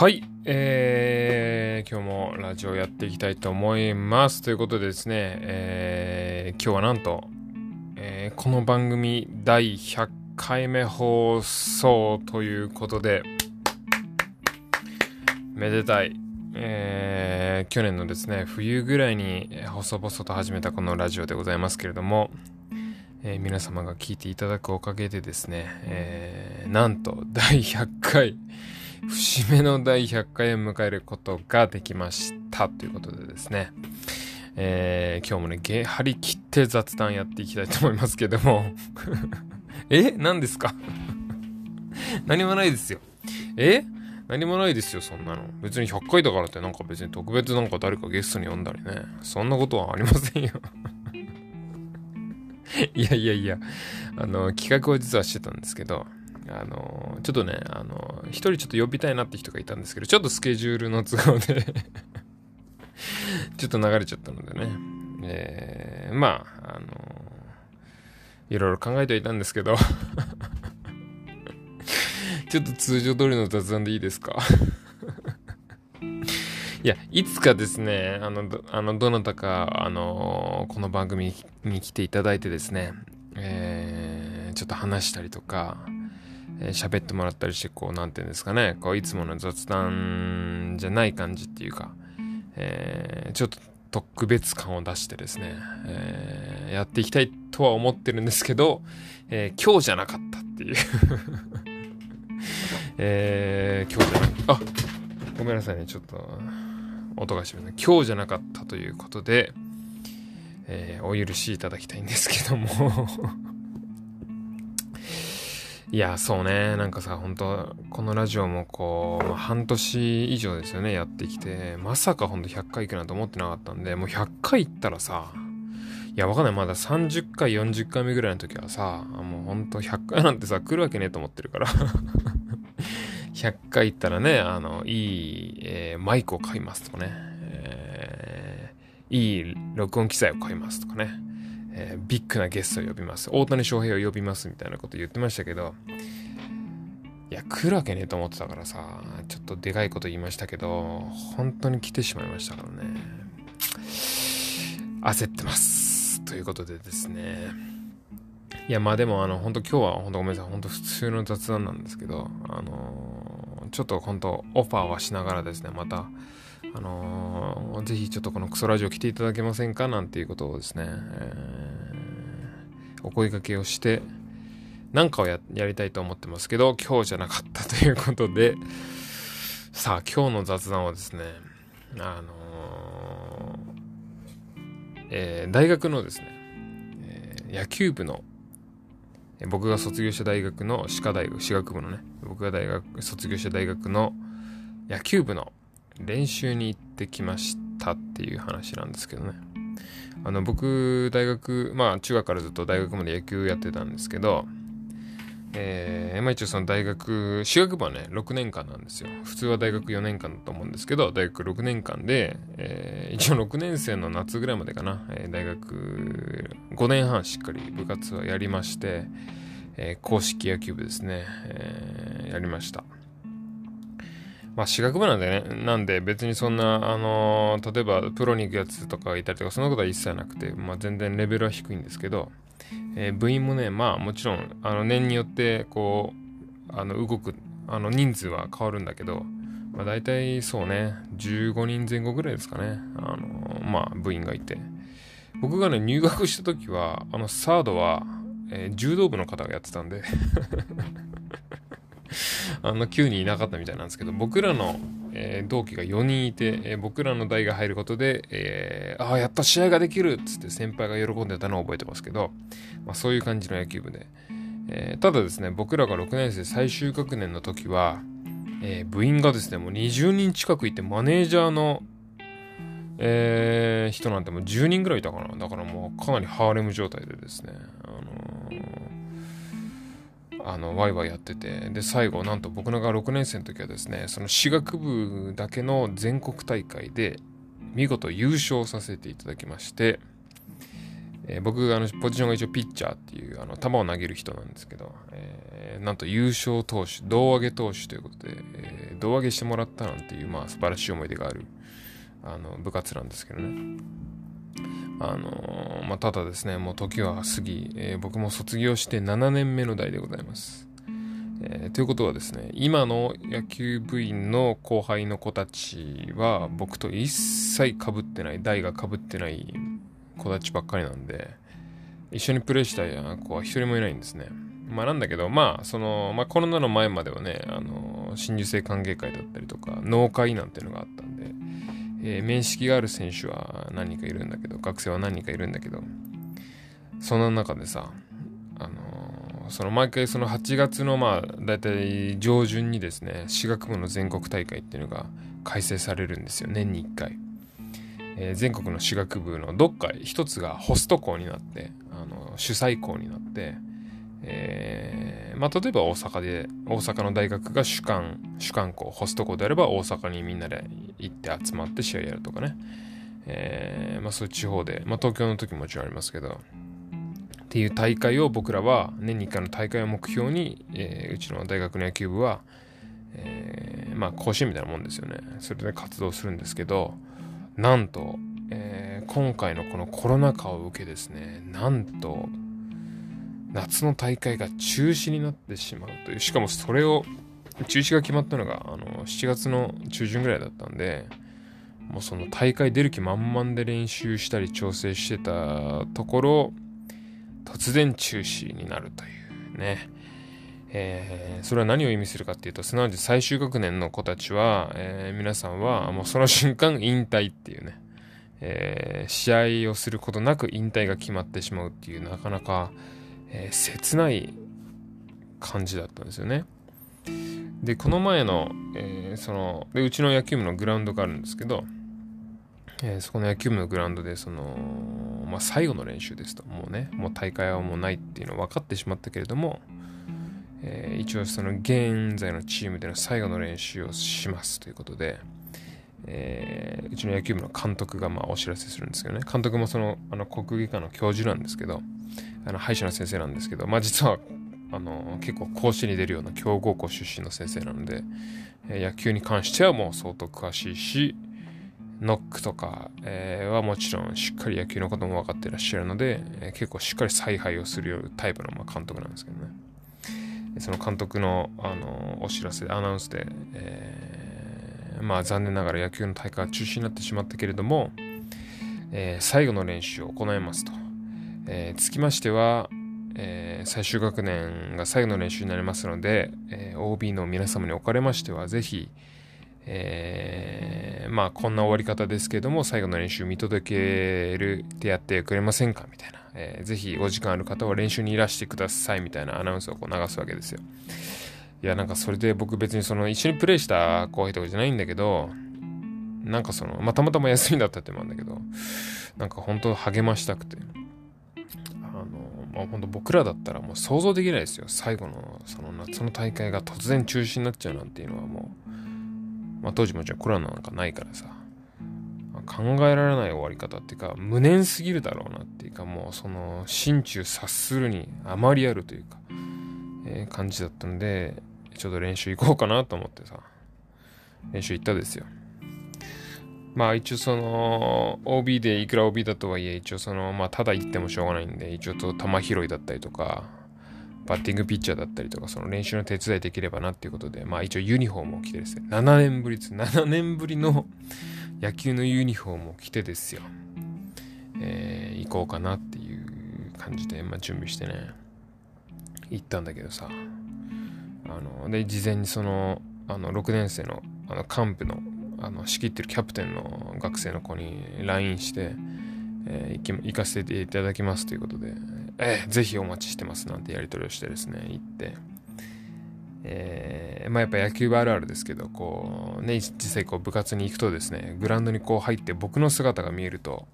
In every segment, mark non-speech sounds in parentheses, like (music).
はい、えー、今日もラジオやっていきたいと思います。ということでですね、えー、今日はなんと、えー、この番組第100回目放送ということで、めでたい、えー、去年のですね、冬ぐらいに細々と始めたこのラジオでございますけれども、えー、皆様が聞いていただくおかげでですね、えー、なんと第100回、節目の第100回を迎えることができましたということでですね、えー、今日もね、張り切って雑談やっていきたいと思いますけども (laughs) え？何ですか？(laughs) 何もないですよ。え？何もないですよ、そんなの。別に100回だからってなんか別に特別なんか誰かゲストに呼んだりね。そんなことはありませんよ (laughs) いやいやいや、あの、企画を実はしてたんですけど、あの、ちょっとね、あの、一人ちょっと呼びたいなって人がいたんですけど、ちょっとスケジュールの都合で (laughs) ちょっと流れちゃったのでね、えー、まあ、あの、いろいろ考えてはいたんですけど (laughs) ちょっと通常通りの雑談でいいですか？いや、いつかですね、あの、どあのどなたか、あのこの番組に来ていただいてですね、えー、ちょっと話したりとか、えー、喋ってもらったりして、こう、なんていうんですかね、こう、いつもの雑談じゃない感じっていうか、えー、ちょっと特別感を出してですね、えー、やっていきたいとは思ってるんですけど、えー、今日じゃなかったっていう。(laughs) えー、今日じゃなあごめんなさいね、ちょっと、音がしますね。今日じゃなかったということで、えー、お許しいただきたいんですけども (laughs) いや、そうね。なんかさ、本当このラジオもこう、まあ、半年以上ですよね、やってきて。まさかほんと100回行くなんて思ってなかったんで、もう100回行ったらさ、いや、わかんない。まだ30回、40回目ぐらいの時はさ、もうほんと100回なんてさ、来るわけねえと思ってるから100回行ったらね、あの、いい、えー、マイクを買いますとかね、えー、いい録音機材を買いますとかね。えー、ビッグなゲストを呼びます。大谷翔平を呼びますみたいなこと言ってましたけど、いや、来るわけねえと思ってたからさ、ちょっとでかいこと言いましたけど、本当に来てしまいましたからね。焦ってます。ということでですね。いや、まあでも、あの、本当今日は本当ごめんなさい。本当普通の雑談なんですけど、あの、ちょっと本当オファーはしながらですね、また、あのー、ぜひちょっとこのクソラジオ来ていただけませんかなんていうことをですね、えー、お声掛けをして、なんかをやりたいと思ってますけど、今日じゃなかったということで、さあ、今日の雑談はですね、あのー、えー、大学のですね、えー、野球部の、僕が卒業した大学の歯科大学、歯学部のね、僕が大学、卒業した大学の野球部の練習に行ってきましたっていう話なんですけどね。あの、僕、大学、まあ、中学からずっと大学まで野球やってたんですけど、えー、まあ一応その大学、私学部はね、6年間なんですよ。普通は大学4年間だと思うんですけど、大学6年間で、えー、一応6年生の夏ぐらいまでかな、えー、大学5年半しっかり部活はやりまして、えー、公式野球部ですね、えー、やりました。まあ、私学部なんでね、なんで別にそんな、あのー、例えばプロに行くやつとかいたりとか、そんなことは一切なくて、まあ、全然レベルは低いんですけど、えー、部員もね、まあもちろん、あの年によって、こう、あの動く、あの人数は変わるんだけど、まあ大体そうね、15人前後ぐらいですかね、あの、まあ部員がいて。僕がね、入学した時は、あのサードは、えー、柔道部の方がやってたんで (laughs) あの9人いなかったみたいなんですけど、僕らの、えー、同期が4人いて、えー、僕らの代が入ることで、えー、ああ、やっと試合ができるっつって先輩が喜んでたのを覚えてますけど、まあ、そういう感じの野球部で。え、ただですね、僕らが6年生最終学年の時は、え、部員がですね、もう20人近くいて、マネージャーの、え、人なんてもう10人ぐらいいたかな。だからもうかなりハーレム状態でですね、あのあのワイワイやっててで最後なんと僕のが6年生の時はですねその私学部だけの全国大会で見事優勝させていただきまして、えー、僕あのポジションが一応ピッチャーっていうあの球を投げる人なんですけど、えー、なんと優勝投手胴上げ投手ということで、えー、胴上げしてもらったなんていう、まあ、素晴らしい思い出があるあの部活なんですけどね。あのまあ、ただですね、もう時は過ぎ、えー、僕も卒業して7年目の代でございます。えー、ということはですね、今の野球部員の後輩の子たちは僕と一切被ってない、代が被ってない子たちばっかりなんで、一緒にプレイしたい子は一人もいないんですね。まあなんだけど、まあ、その、まあコロナの前まではね、あの、新入生歓迎会だったりとか、農会なんていうのがあったんで、えー、面識がある選手は何人かいるんだけど、学生は何人かいるんだけど、そんな中でさ、あのー、その毎回その8月のまあ、だいたい上旬にですね、私学部の全国大会っていうのが開催されるんですよ、年に1回。えー、全国の私学部のどっか一つがホスト校になって、あの主催校になって、えー、まあ、例えば大阪で、大阪の大学が主管、主管校、ホスト校であれば大阪にみんなで行って集まって試合やるとかね。えー、まあそういう地方で、まあ東京の時ももちろんありますけど、っていう大会を僕らは年に1回の大会を目標に、えー、うちの大学の野球部は、えー、まあ甲子園みたいなもんですよね。それで活動するんですけど、なんと、えー、今回のこのコロナ禍を受けですね、なんと夏の大会が中止になってしまうという、しかもそれを、中止が決まったのが、あの、7月の中旬ぐらいだったんで、もうその大会出る気満々で練習したり調整してたところ、突然中止になるというね。えー、それは何を意味するかっていうと、すなわち最終学年の子たちは、えー、皆さんはもうその瞬間引退っていうね、えー、試合をすることなく引退が決まってしまうっていう、なかなか、えー、切ない感じだったんですよね。で、この前の、えー、そので、うちの野球部のグラウンドがあるんですけど、えー、そこの野球部のグラウンドで、その、まあ、最後の練習ですと、もうね、もう大会はもうないっていうの分かってしまったけれども、えー、一応その現在のチームでの最後の練習をしますということで、えー、うちの野球部の監督がまあお知らせするんですけどね、監督もそのあの国技科の教授なんですけど、あの歯医者の先生なんですけど、まあ実はあの結構甲子園に出るような強豪校出身の先生なので、え、野球に関してはもう相当詳しいし、ノックとか、え、はもちろんしっかり野球のことも分かってらっしゃるので、え、結構しっかり采配をするタイプのま監督なんですけどね。その監督の、あのお知らせで、アナウンスで、えー、まあ残念ながら野球の大会は中止になってしまったけれども、えー、最後の練習を行いますと。えー、つきましては、えー、最終学年が最後の練習になりますので、えー、OB の皆様におかれましては、ぜひ、えー、まあこんな終わり方ですけども、最後の練習見届けるってやってくれませんか？みたいな。えー、ぜひお時間ある方は練習にいらしてくださいみたいなアナウンスをこう流すわけですよ。いや、なんかそれで僕別にその一緒にプレイした後輩とかじゃないんだけど、なんかその、まあ、たまたま休みだったってもあるんだけど、なんか本当励ましたくて。まあ、本当僕らだったらもう想像できないですよ。最後のその夏の大会が突然中止になっちゃうなんていうのはもう、まあ、当時もじゃコロナなんかないからさ、考えられない終わり方っていうか、無念すぎるだろうなっていうか、もうその、心中察するにあまりあるというか、えー、感じだったんで、ちょっと練習行こうかなと思ってさ、練習行ったですよ。まあ一応その OB でいくら OB だとはいえ一応そのまあただ行ってもしょうがないんで一応と球拾いだったりとかバッティングピッチャーだったりとかその練習の手伝いできればなっていうことでまあ一応ユニフォームを着てですね。7年ぶり7年ぶりの (laughs) 野球のユニフォームを着てですよ、えー、行こうかなっていう感じで、まあ、準備してね、行ったんだけどさ、あの、で、事前にその、あの、6年生の、あの、幹部の、あの、仕切ってるキャプテンの学生の子に LINE して、えー、行かせていただきますということで、えー、ぜひお待ちしてますなんてやり取りをしてですね、行って、えー、まあやっぱ野球部あるあるですけど、こう、ね、実際こう部活に行くとですね、グラウンドにこう入って僕の姿が見えると、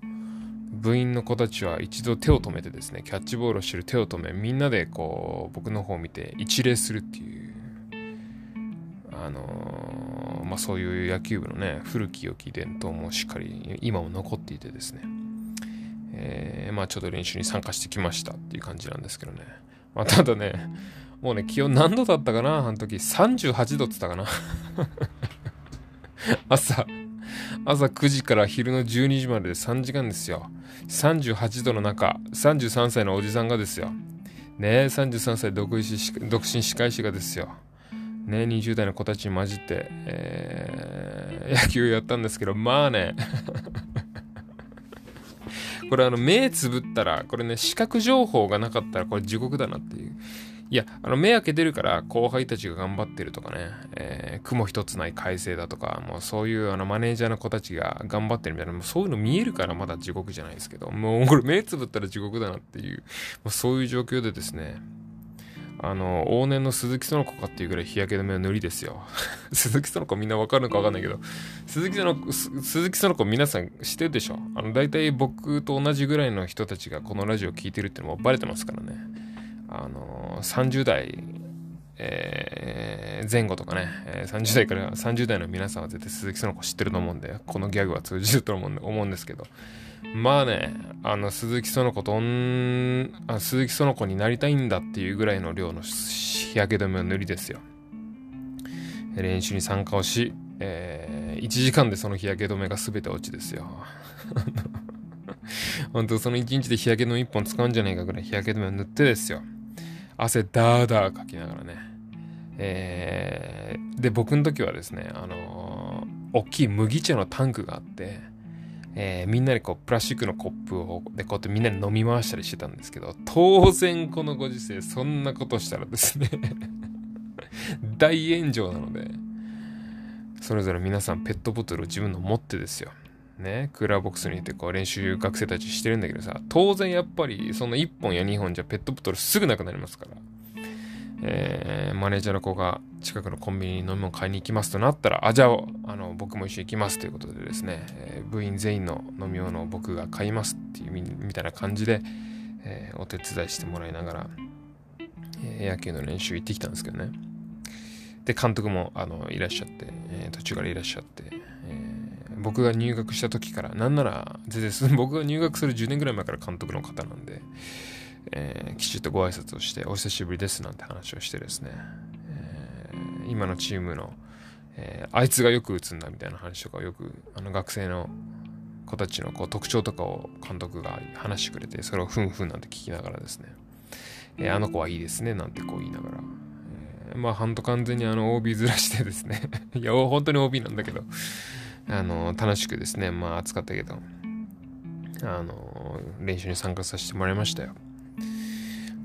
部員の子たちは一度手を止めてですね、キャッチボールをしてる手を止め、みんなでこう、僕の方を見て一礼するっていう、あのー、まあそういう野球部のね、古き良き伝統もしっかり今も残っていてですね、えー、まあちょっと練習に参加してきましたっていう感じなんですけどね。まあただね、もうね、気温何度だったかな？あの時。38度って言ったかな？(laughs) 朝、朝9時から昼の12時までで3時間ですよ。38度の中、33歳のおじさんがですよ。ねえ33歳独身独身司会者がですよ。ね20代の子たちに混じって、えー、野球やったんですけど、まあね (laughs) これあの目つぶったら、これね、視覚情報がなかったらこれ地獄だなっていう。いや、あの、目開けてるから後輩たちが頑張ってるとかね、えー、雲一つない快晴だとか、もうそういうあのマネージャーの子たちが頑張ってるみたいな、もうそういうの見えるからまだ地獄じゃないですけど、もうこれ目つぶったら地獄だなっていう、もうそういう状況でですね、あの、往年の鈴木園子かっていうぐらい日焼け止めは塗りですよ。(laughs) 鈴木園子みんなわかるのかわかんないけど、鈴木園子、鈴木園子皆さん知ってるでしょ？あの、大体僕と同じぐらいの人たちがこのラジオ聴いてるってのもバレてますからね。あの、30代、えー、前後とかね、え、30代から30代の皆さんは絶対鈴木園子知ってると思うんで、このギャグは通じると思うんですけど、まあね、あの、鈴木園子とん、あ鈴木園子になりたいんだっていうぐらいの量の日焼け止めを塗りですよ。練習に参加をし、えー、1時間でその日焼け止めが全て落ちですよ。(laughs) 本当その1日で日焼け止め1本使うんじゃないかぐらい日焼け止めを塗ってですよ。汗ダーダーかきながらね。えー、で、僕の時はですね、あのー、大きい麦茶のタンクがあって、えー、みんなでこうプラスチックのコップをでこうやってみんなで飲み回したりしてたんですけど当然このご時世そんなことしたらですね大炎上なのでそれぞれ皆さんペットボトルを自分の持ってですよ。ねクーラーボックスにいてこう練習学生たちしてるんだけどさ当然やっぱりその1本や2本じゃペットボトルすぐなくなりますから。えー、マネージャーの子が近くのコンビニに飲み物買いに行きますとなったら、あ、じゃあ、あの、僕も一緒に行きますということでですね、えー、部員全員の飲み物を僕が買いますっていうみたいな感じで、えー、お手伝いしてもらいながら、え野球の練習行ってきたんですけどね。で、監督もあのいらっしゃって、え途中からいらっしゃって、え僕が入学した時から、なんなら、全然僕が入学する10年ぐらい前から監督の方なんで、えー、きちっとご挨拶をして、お久しぶりですなんて話をしてですね、えー、今のチームの、えー、あいつがよく打つんだみたいな話とかをよく、あの学生の子たちのこう特徴とかを監督が話してくれて、それをふんふんなんて聞きながらですね、えあの子はいいですねなんてこう言いながら、えまあ、半と完全にあの OB ずらしてですね (laughs) いや、本当に OB なんだけど、あの、楽しくですね、まあ、暑かったけど、あの、練習に参加させてもらいましたよ。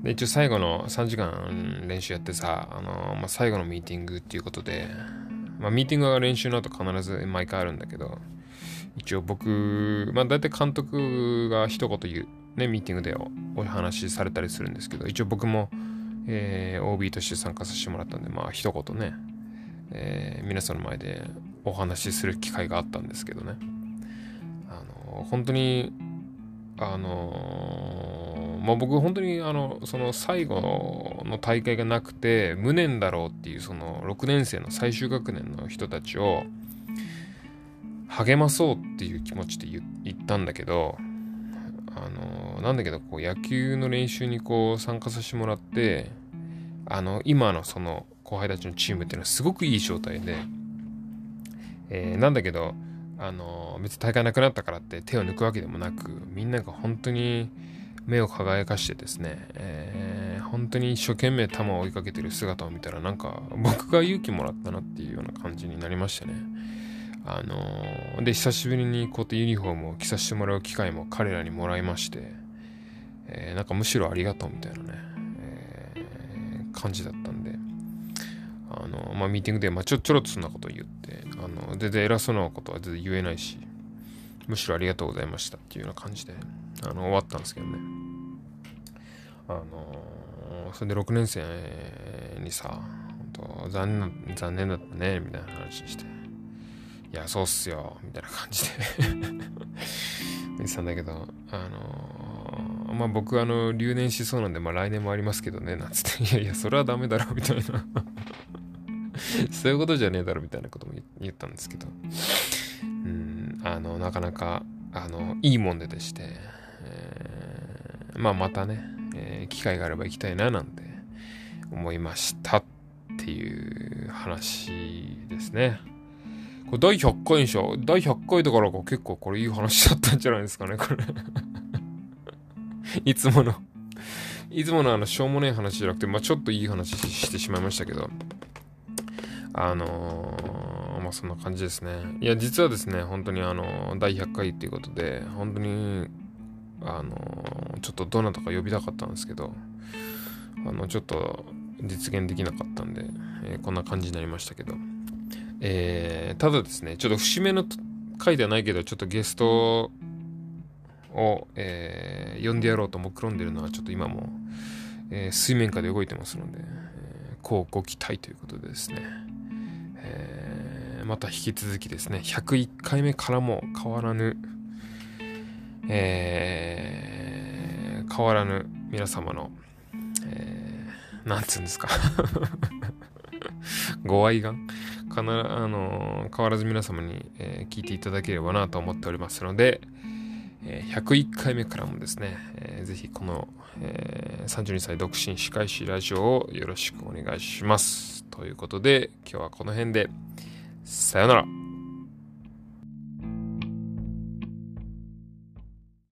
で、一応最後の3時間練習やってさ、あのまあ、最後のミーティングっていうことで、まあ、ミーティングは練習の後必ず毎回あるんだけど、一応僕、まあ、大体監督が一言言う、ね、ミーティングでお話しされたりするんですけど、一応僕も、えー、OB として参加させてもらったんで、まあ、一言ね、えー、皆さんの前でお話しする機会があったんですけどね、あの本当に、あのまあ、僕本当にあのその最後の大会がなくて無念だろうっていうその6年生の最終学年の人たちを励まそうっていう気持ちで言ったんだけどあのなんだけどこう野球の練習にこう参加させてもらってあの今のその後輩たちのチームっていうのはすごくいい状態で、えー、なんだけどあの別に大会なくなったからって手を抜くわけでもなくみんなが本当に目を輝かしてですね、えー、本当に一生懸命球を追いかけてる姿を見たらなんか僕が勇気もらったなっていうような感じになりましたね。あのー、で、久しぶりにこうやってユニフォームを着させてもらう機会も彼らにもらいまして、えー、なんかむしろありがとうみたいなね、えー、感じだったんで、あのまあ、ミーティングで、まあ、ちょちょろっとそんなこと言って、あの全然偉そうなことは全然言えないし、むしろありがとうございましたっていうような感じで、あの終わったんですけどね。あのそれで6年生にさ、本当残念残念だったね、みたいな話して、いや、そうっすよ、みたいな感じで。(laughs) 言ってたんだけど、あのまあ僕、あの、留年しそうなんで、まあ来年もありますけどね、なんつって、(laughs) いやいや、それはダメだろ、みたいな。(laughs) そういうことじゃねえだろ、みたいなことも言ったんですけど、うん、あの、なかなか、あの、いいもんででして、えまあまたね、えー、機会があれば行きたいななんて思いましたっていう話ですね。これ第100回にしょ第100回だからか結構これいい話だったんじゃないですかね、これ (laughs) いつものいつものあの、しょうもない話じゃなくて、まあちょっといい話してしまいましたけど、あのー、まあそんな感じですね。いや、実はですね、本当にあの、第100回っていうことで、本当に、あのー、ちょっとどなたか呼びたかったんですけど、あの、ちょっと実現できなかったんで、えー、こんな感じになりましたけど、えー、ただですね、ちょっと節目の回ではないけど、ちょっとゲストを、えー、呼んでやろうと目論んでるのはちょっと今も、えー、水面下で動いてますので、えー、こうご期待ということでですね、えー、また引き続きですね、101回目からも変わらぬ、えー、変わらぬ皆様の、えー、なんつうんですか (laughs) ご愛願かな、あの変わらず皆様に、えー、聞いていただければなと思っておりますので、えー、101回目からもですね、えー、ぜひこの、えー、32歳独身司会師ラジオをよろしくお願いします。ということで、今日はこの辺で、さよなら。